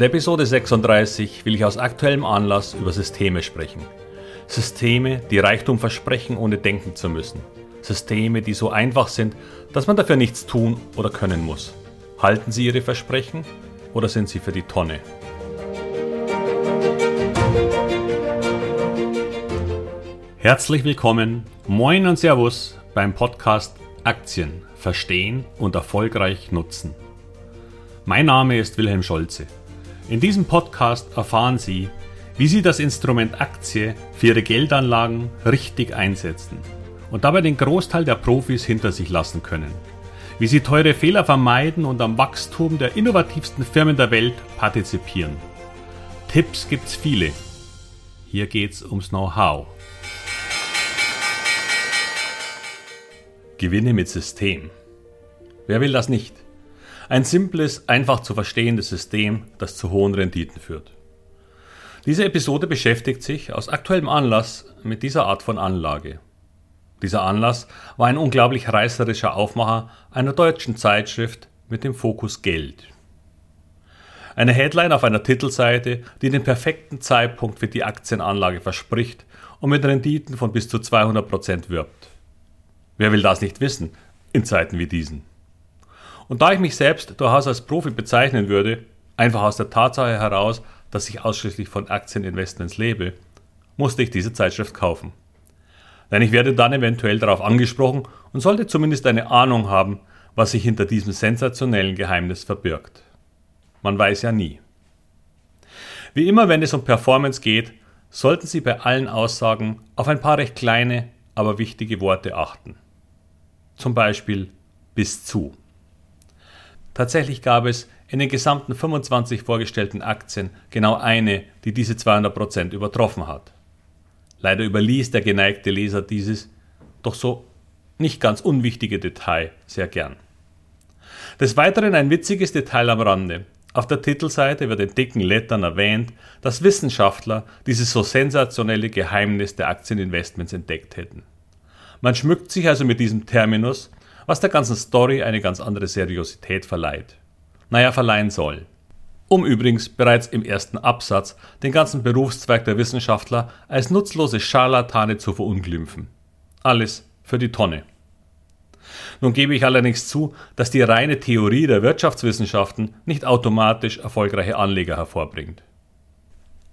der Episode 36 will ich aus aktuellem Anlass über Systeme sprechen. Systeme, die Reichtum versprechen, ohne denken zu müssen. Systeme, die so einfach sind, dass man dafür nichts tun oder können muss. Halten Sie Ihre Versprechen oder sind sie für die Tonne? Herzlich willkommen, moin und Servus beim Podcast Aktien verstehen und erfolgreich nutzen. Mein Name ist Wilhelm Scholze. In diesem Podcast erfahren Sie, wie Sie das Instrument Aktie für Ihre Geldanlagen richtig einsetzen und dabei den Großteil der Profis hinter sich lassen können. Wie Sie teure Fehler vermeiden und am Wachstum der innovativsten Firmen der Welt partizipieren. Tipps gibt's viele. Hier geht's ums Know-how. Gewinne mit System. Wer will das nicht? Ein simples, einfach zu verstehendes System, das zu hohen Renditen führt. Diese Episode beschäftigt sich aus aktuellem Anlass mit dieser Art von Anlage. Dieser Anlass war ein unglaublich reißerischer Aufmacher einer deutschen Zeitschrift mit dem Fokus Geld. Eine Headline auf einer Titelseite, die den perfekten Zeitpunkt für die Aktienanlage verspricht und mit Renditen von bis zu 200% wirbt. Wer will das nicht wissen in Zeiten wie diesen? Und da ich mich selbst durchaus als Profi bezeichnen würde, einfach aus der Tatsache heraus, dass ich ausschließlich von Aktieninvestments lebe, musste ich diese Zeitschrift kaufen. Denn ich werde dann eventuell darauf angesprochen und sollte zumindest eine Ahnung haben, was sich hinter diesem sensationellen Geheimnis verbirgt. Man weiß ja nie. Wie immer, wenn es um Performance geht, sollten Sie bei allen Aussagen auf ein paar recht kleine, aber wichtige Worte achten. Zum Beispiel bis zu. Tatsächlich gab es in den gesamten 25 vorgestellten Aktien genau eine, die diese 200% übertroffen hat. Leider überließ der geneigte Leser dieses, doch so nicht ganz unwichtige Detail sehr gern. Des Weiteren ein witziges Detail am Rande. Auf der Titelseite wird in dicken Lettern erwähnt, dass Wissenschaftler dieses so sensationelle Geheimnis der Aktieninvestments entdeckt hätten. Man schmückt sich also mit diesem Terminus was der ganzen Story eine ganz andere Seriosität verleiht. Naja, verleihen soll. Um übrigens bereits im ersten Absatz den ganzen Berufszweig der Wissenschaftler als nutzlose Scharlatane zu verunglimpfen. Alles für die Tonne. Nun gebe ich allerdings zu, dass die reine Theorie der Wirtschaftswissenschaften nicht automatisch erfolgreiche Anleger hervorbringt.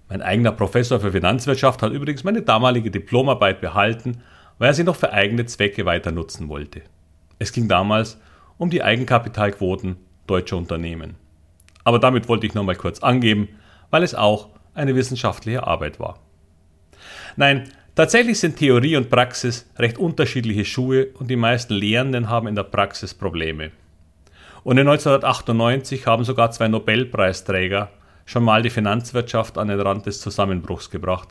Mein eigener Professor für Finanzwirtschaft hat übrigens meine damalige Diplomarbeit behalten, weil er sie noch für eigene Zwecke weiter nutzen wollte. Es ging damals um die Eigenkapitalquoten deutscher Unternehmen. Aber damit wollte ich nur mal kurz angeben, weil es auch eine wissenschaftliche Arbeit war. Nein, tatsächlich sind Theorie und Praxis recht unterschiedliche Schuhe und die meisten Lehrenden haben in der Praxis Probleme. Und in 1998 haben sogar zwei Nobelpreisträger schon mal die Finanzwirtschaft an den Rand des Zusammenbruchs gebracht,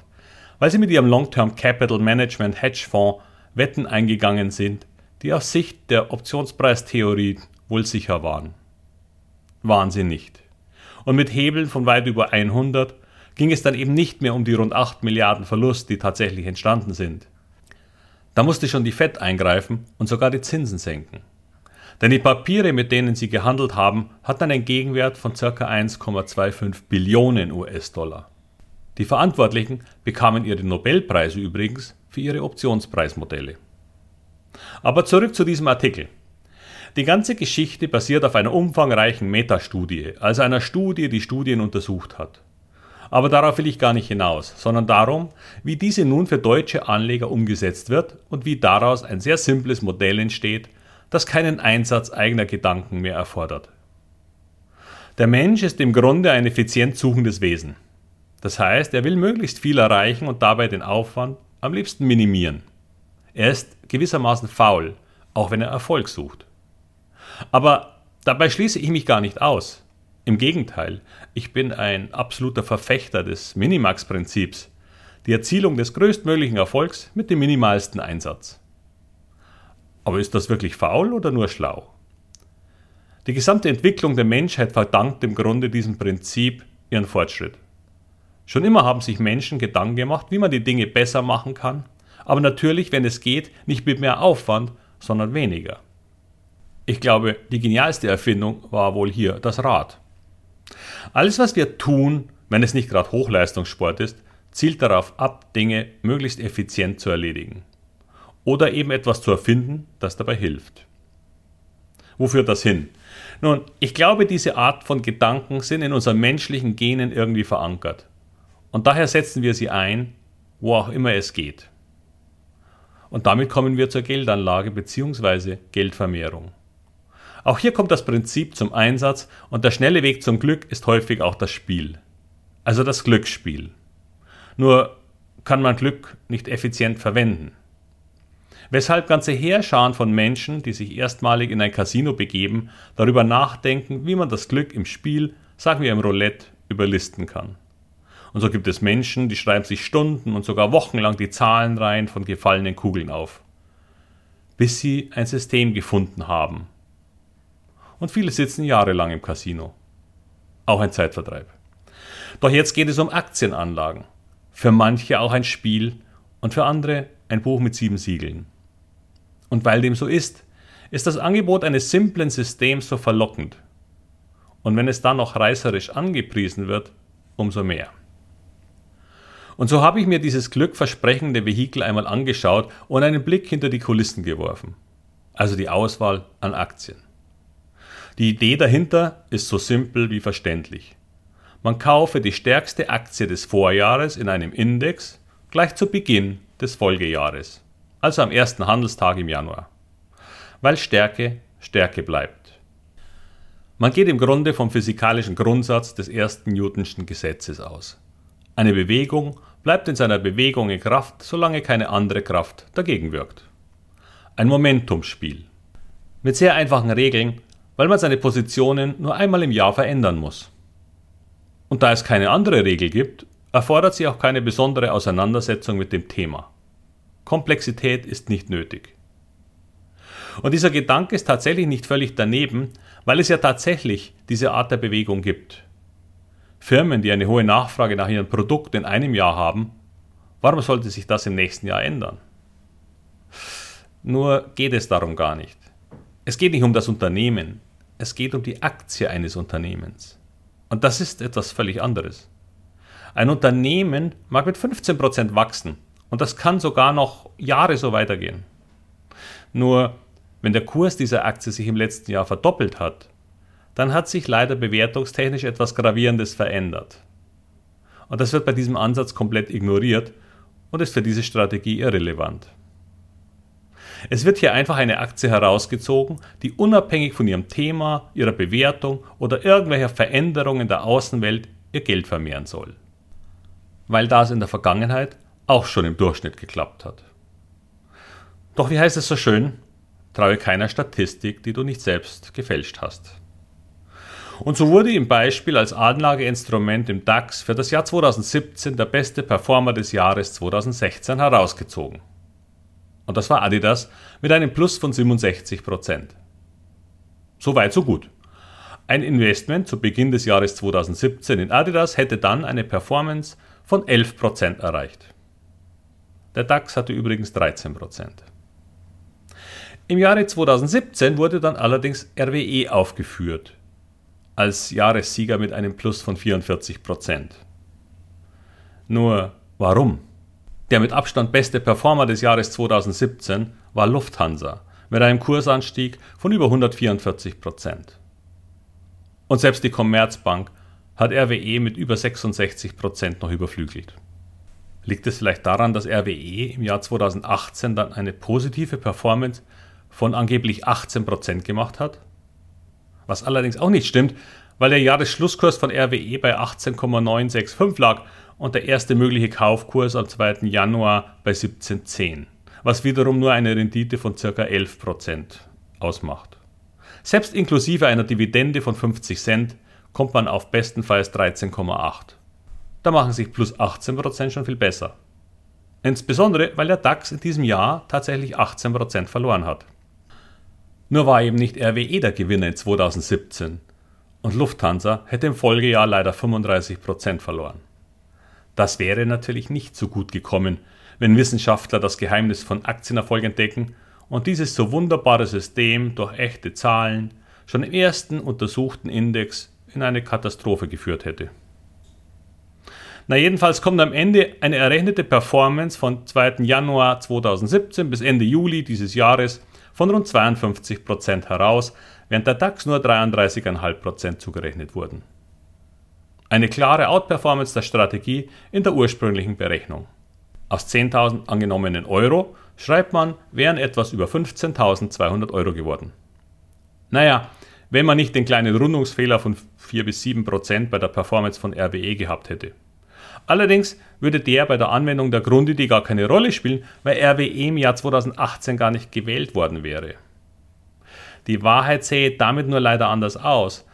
weil sie mit ihrem Long-Term Capital Management Hedgefonds Wetten eingegangen sind, die aus Sicht der Optionspreistheorie wohl sicher waren. Waren sie nicht. Und mit Hebeln von weit über 100 ging es dann eben nicht mehr um die rund 8 Milliarden Verlust, die tatsächlich entstanden sind. Da musste schon die FED eingreifen und sogar die Zinsen senken. Denn die Papiere, mit denen sie gehandelt haben, hatten einen Gegenwert von ca. 1,25 Billionen US-Dollar. Die Verantwortlichen bekamen ihre Nobelpreise übrigens für ihre Optionspreismodelle. Aber zurück zu diesem Artikel. Die ganze Geschichte basiert auf einer umfangreichen Metastudie, also einer Studie, die Studien untersucht hat. Aber darauf will ich gar nicht hinaus, sondern darum, wie diese nun für deutsche Anleger umgesetzt wird und wie daraus ein sehr simples Modell entsteht, das keinen Einsatz eigener Gedanken mehr erfordert. Der Mensch ist im Grunde ein effizient suchendes Wesen. Das heißt, er will möglichst viel erreichen und dabei den Aufwand am liebsten minimieren. Er ist gewissermaßen faul, auch wenn er Erfolg sucht. Aber dabei schließe ich mich gar nicht aus. Im Gegenteil, ich bin ein absoluter Verfechter des Minimax-Prinzips, die Erzielung des größtmöglichen Erfolgs mit dem minimalsten Einsatz. Aber ist das wirklich faul oder nur schlau? Die gesamte Entwicklung der Menschheit verdankt im Grunde diesem Prinzip ihren Fortschritt. Schon immer haben sich Menschen Gedanken gemacht, wie man die Dinge besser machen kann aber natürlich, wenn es geht, nicht mit mehr Aufwand, sondern weniger. Ich glaube, die genialste Erfindung war wohl hier das Rad. Alles, was wir tun, wenn es nicht gerade Hochleistungssport ist, zielt darauf ab, Dinge möglichst effizient zu erledigen. Oder eben etwas zu erfinden, das dabei hilft. Wo führt das hin? Nun, ich glaube, diese Art von Gedanken sind in unseren menschlichen Genen irgendwie verankert. Und daher setzen wir sie ein, wo auch immer es geht. Und damit kommen wir zur Geldanlage bzw. Geldvermehrung. Auch hier kommt das Prinzip zum Einsatz und der schnelle Weg zum Glück ist häufig auch das Spiel. Also das Glücksspiel. Nur kann man Glück nicht effizient verwenden. Weshalb ganze Heerscharen von Menschen, die sich erstmalig in ein Casino begeben, darüber nachdenken, wie man das Glück im Spiel, sagen wir im Roulette, überlisten kann. Und so gibt es Menschen, die schreiben sich Stunden und sogar wochenlang die Zahlenreihen von gefallenen Kugeln auf, bis sie ein System gefunden haben. Und viele sitzen jahrelang im Casino. Auch ein Zeitvertreib. Doch jetzt geht es um Aktienanlagen. Für manche auch ein Spiel und für andere ein Buch mit sieben Siegeln. Und weil dem so ist, ist das Angebot eines simplen Systems so verlockend. Und wenn es dann noch reißerisch angepriesen wird, umso mehr. Und so habe ich mir dieses glückversprechende Vehikel einmal angeschaut und einen Blick hinter die Kulissen geworfen. Also die Auswahl an Aktien. Die Idee dahinter ist so simpel wie verständlich. Man kaufe die stärkste Aktie des Vorjahres in einem Index gleich zu Beginn des Folgejahres, also am ersten Handelstag im Januar, weil Stärke Stärke bleibt. Man geht im Grunde vom physikalischen Grundsatz des ersten Newtonschen Gesetzes aus. Eine Bewegung bleibt in seiner Bewegung in Kraft, solange keine andere Kraft dagegen wirkt. Ein Momentumspiel. Mit sehr einfachen Regeln, weil man seine Positionen nur einmal im Jahr verändern muss. Und da es keine andere Regel gibt, erfordert sie auch keine besondere Auseinandersetzung mit dem Thema. Komplexität ist nicht nötig. Und dieser Gedanke ist tatsächlich nicht völlig daneben, weil es ja tatsächlich diese Art der Bewegung gibt. Firmen, die eine hohe Nachfrage nach ihren Produkten in einem Jahr haben, warum sollte sich das im nächsten Jahr ändern? Nur geht es darum gar nicht. Es geht nicht um das Unternehmen, es geht um die Aktie eines Unternehmens. Und das ist etwas völlig anderes. Ein Unternehmen mag mit 15% wachsen und das kann sogar noch Jahre so weitergehen. Nur wenn der Kurs dieser Aktie sich im letzten Jahr verdoppelt hat, dann hat sich leider bewertungstechnisch etwas Gravierendes verändert. Und das wird bei diesem Ansatz komplett ignoriert und ist für diese Strategie irrelevant. Es wird hier einfach eine Aktie herausgezogen, die unabhängig von ihrem Thema, ihrer Bewertung oder irgendwelcher Veränderungen der Außenwelt ihr Geld vermehren soll. Weil das in der Vergangenheit auch schon im Durchschnitt geklappt hat. Doch wie heißt es so schön? Traue keiner Statistik, die du nicht selbst gefälscht hast. Und so wurde im Beispiel als Anlageinstrument im DAX für das Jahr 2017 der beste Performer des Jahres 2016 herausgezogen. Und das war Adidas mit einem Plus von 67% So weit, so gut. Ein Investment zu Beginn des Jahres 2017 in Adidas hätte dann eine Performance von 11% erreicht. Der DAX hatte übrigens 13% Im Jahre 2017 wurde dann allerdings RWE aufgeführt, als Jahressieger mit einem Plus von 44% Nur warum? Der mit Abstand beste Performer des Jahres 2017 war Lufthansa mit einem Kursanstieg von über 144 Prozent. Und selbst die Commerzbank hat RWE mit über 66 Prozent noch überflügelt. Liegt es vielleicht daran, dass RWE im Jahr 2018 dann eine positive Performance von angeblich 18 Prozent gemacht hat? Was allerdings auch nicht stimmt, weil der Jahresschlusskurs von RWE bei 18,965 lag und der erste mögliche Kaufkurs am 2. Januar bei 17,10, was wiederum nur eine Rendite von ca. 11% ausmacht. Selbst inklusive einer Dividende von 50 Cent kommt man auf bestenfalls 13,8. Da machen sich plus 18% schon viel besser. Insbesondere, weil der DAX in diesem Jahr tatsächlich 18% verloren hat. Nur war eben nicht RWE der Gewinner in 2017 und Lufthansa hätte im Folgejahr leider 35% verloren. Das wäre natürlich nicht so gut gekommen, wenn Wissenschaftler das Geheimnis von Aktienerfolg entdecken und dieses so wunderbare System durch echte Zahlen schon im ersten untersuchten Index in eine Katastrophe geführt hätte. Na jedenfalls kommt am Ende eine errechnete Performance von 2. Januar 2017 bis Ende Juli dieses Jahres von rund 52% heraus, während der DAX nur 33,5% zugerechnet wurden. Eine klare Outperformance der Strategie in der ursprünglichen Berechnung. Aus 10.000 angenommenen Euro schreibt man, wären etwas über 15.200 Euro geworden. Naja, wenn man nicht den kleinen Rundungsfehler von 4 bis 7% bei der Performance von RWE gehabt hätte. Allerdings würde der bei der Anwendung der Grundidee gar keine Rolle spielen, weil RWE im Jahr 2018 gar nicht gewählt worden wäre. Die Wahrheit sähe damit nur leider anders aus.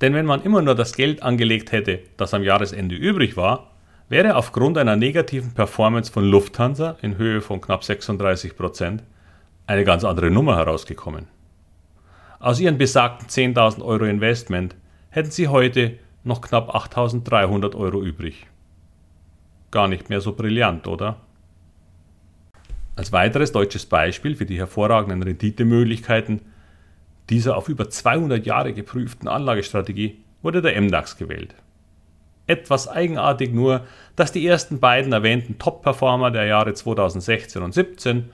Denn wenn man immer nur das Geld angelegt hätte, das am Jahresende übrig war, wäre aufgrund einer negativen Performance von Lufthansa in Höhe von knapp 36 Prozent eine ganz andere Nummer herausgekommen. Aus ihren besagten 10.000 Euro Investment hätten sie heute noch knapp 8.300 Euro übrig gar nicht mehr so brillant, oder? Als weiteres deutsches Beispiel für die hervorragenden Renditemöglichkeiten dieser auf über 200 Jahre geprüften Anlagestrategie wurde der MDAX gewählt. Etwas eigenartig nur, dass die ersten beiden erwähnten Top-Performer der Jahre 2016 und 2017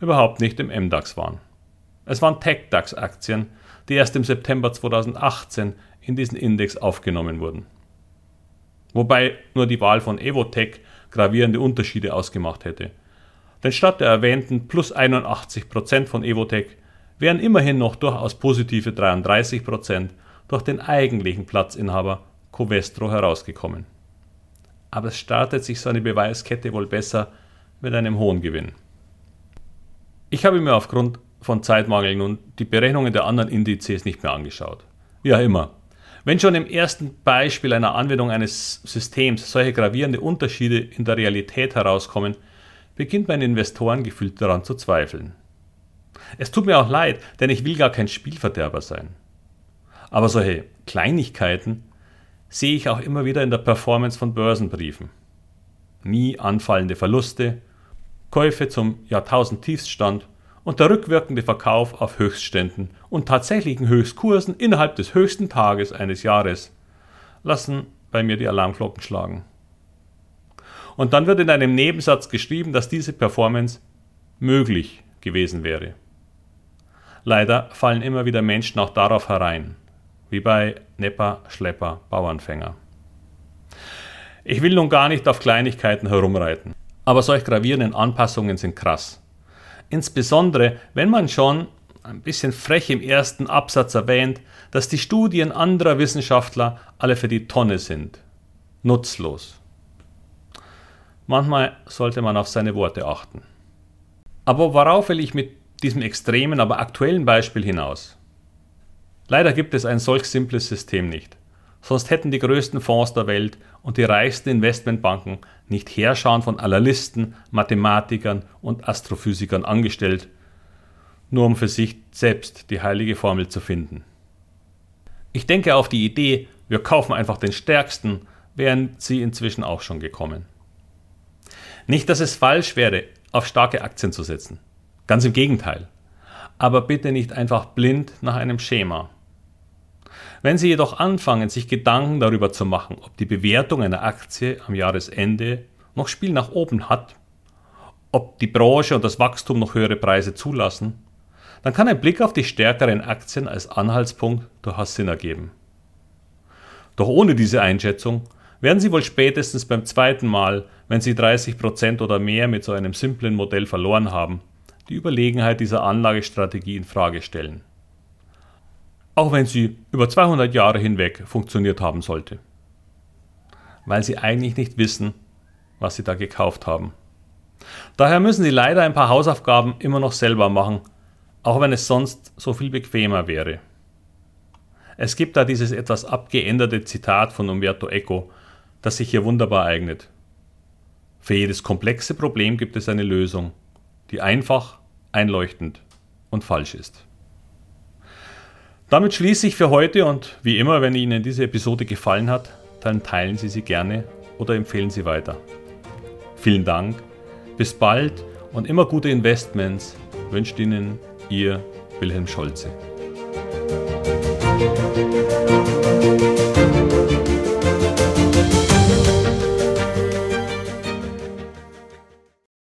überhaupt nicht im MDAX waren. Es waren TechDAX-Aktien, die erst im September 2018 in diesen Index aufgenommen wurden. Wobei nur die Wahl von Evotech gravierende Unterschiede ausgemacht hätte. Denn statt der erwähnten plus 81% von Evotech wären immerhin noch durchaus positive 33% durch den eigentlichen Platzinhaber Covestro herausgekommen. Aber es startet sich so eine Beweiskette wohl besser mit einem hohen Gewinn. Ich habe mir aufgrund von Zeitmangel nun die Berechnungen der anderen Indizes nicht mehr angeschaut. Ja, immer. Wenn schon im ersten Beispiel einer Anwendung eines Systems solche gravierende Unterschiede in der Realität herauskommen, beginnt mein Investorengefühl daran zu zweifeln. Es tut mir auch leid, denn ich will gar kein Spielverderber sein. Aber solche Kleinigkeiten sehe ich auch immer wieder in der Performance von Börsenbriefen. Nie anfallende Verluste, Käufe zum Jahrtausend-Tiefststand und der rückwirkende Verkauf auf Höchstständen und tatsächlichen Höchstkursen innerhalb des höchsten Tages eines Jahres lassen bei mir die Alarmglocken schlagen. Und dann wird in einem Nebensatz geschrieben, dass diese Performance möglich gewesen wäre. Leider fallen immer wieder Menschen auch darauf herein, wie bei Nepper, Schlepper, Bauernfänger. Ich will nun gar nicht auf Kleinigkeiten herumreiten, aber solch gravierenden Anpassungen sind krass. Insbesondere, wenn man schon ein bisschen frech im ersten Absatz erwähnt, dass die Studien anderer Wissenschaftler alle für die Tonne sind. Nutzlos. Manchmal sollte man auf seine Worte achten. Aber worauf will ich mit diesem extremen, aber aktuellen Beispiel hinaus? Leider gibt es ein solch simples System nicht. Sonst hätten die größten Fonds der Welt und die reichsten Investmentbanken nicht Heerschauen von Analysten, Mathematikern und Astrophysikern angestellt, nur um für sich selbst die heilige Formel zu finden. Ich denke auf die Idee, wir kaufen einfach den Stärksten, wären sie inzwischen auch schon gekommen. Nicht, dass es falsch wäre, auf starke Aktien zu setzen. Ganz im Gegenteil. Aber bitte nicht einfach blind nach einem Schema. Wenn Sie jedoch anfangen, sich Gedanken darüber zu machen, ob die Bewertung einer Aktie am Jahresende noch Spiel nach oben hat, ob die Branche und das Wachstum noch höhere Preise zulassen, dann kann ein Blick auf die stärkeren Aktien als Anhaltspunkt durchaus Sinn ergeben. Doch ohne diese Einschätzung werden Sie wohl spätestens beim zweiten Mal, wenn Sie 30% oder mehr mit so einem simplen Modell verloren haben, die Überlegenheit dieser Anlagestrategie in Frage stellen auch wenn sie über 200 Jahre hinweg funktioniert haben sollte. Weil sie eigentlich nicht wissen, was sie da gekauft haben. Daher müssen sie leider ein paar Hausaufgaben immer noch selber machen, auch wenn es sonst so viel bequemer wäre. Es gibt da dieses etwas abgeänderte Zitat von Umberto Eco, das sich hier wunderbar eignet. Für jedes komplexe Problem gibt es eine Lösung, die einfach, einleuchtend und falsch ist. Damit schließe ich für heute und wie immer, wenn Ihnen diese Episode gefallen hat, dann teilen Sie sie gerne oder empfehlen Sie weiter. Vielen Dank, bis bald und immer gute Investments wünscht Ihnen Ihr Wilhelm Scholze.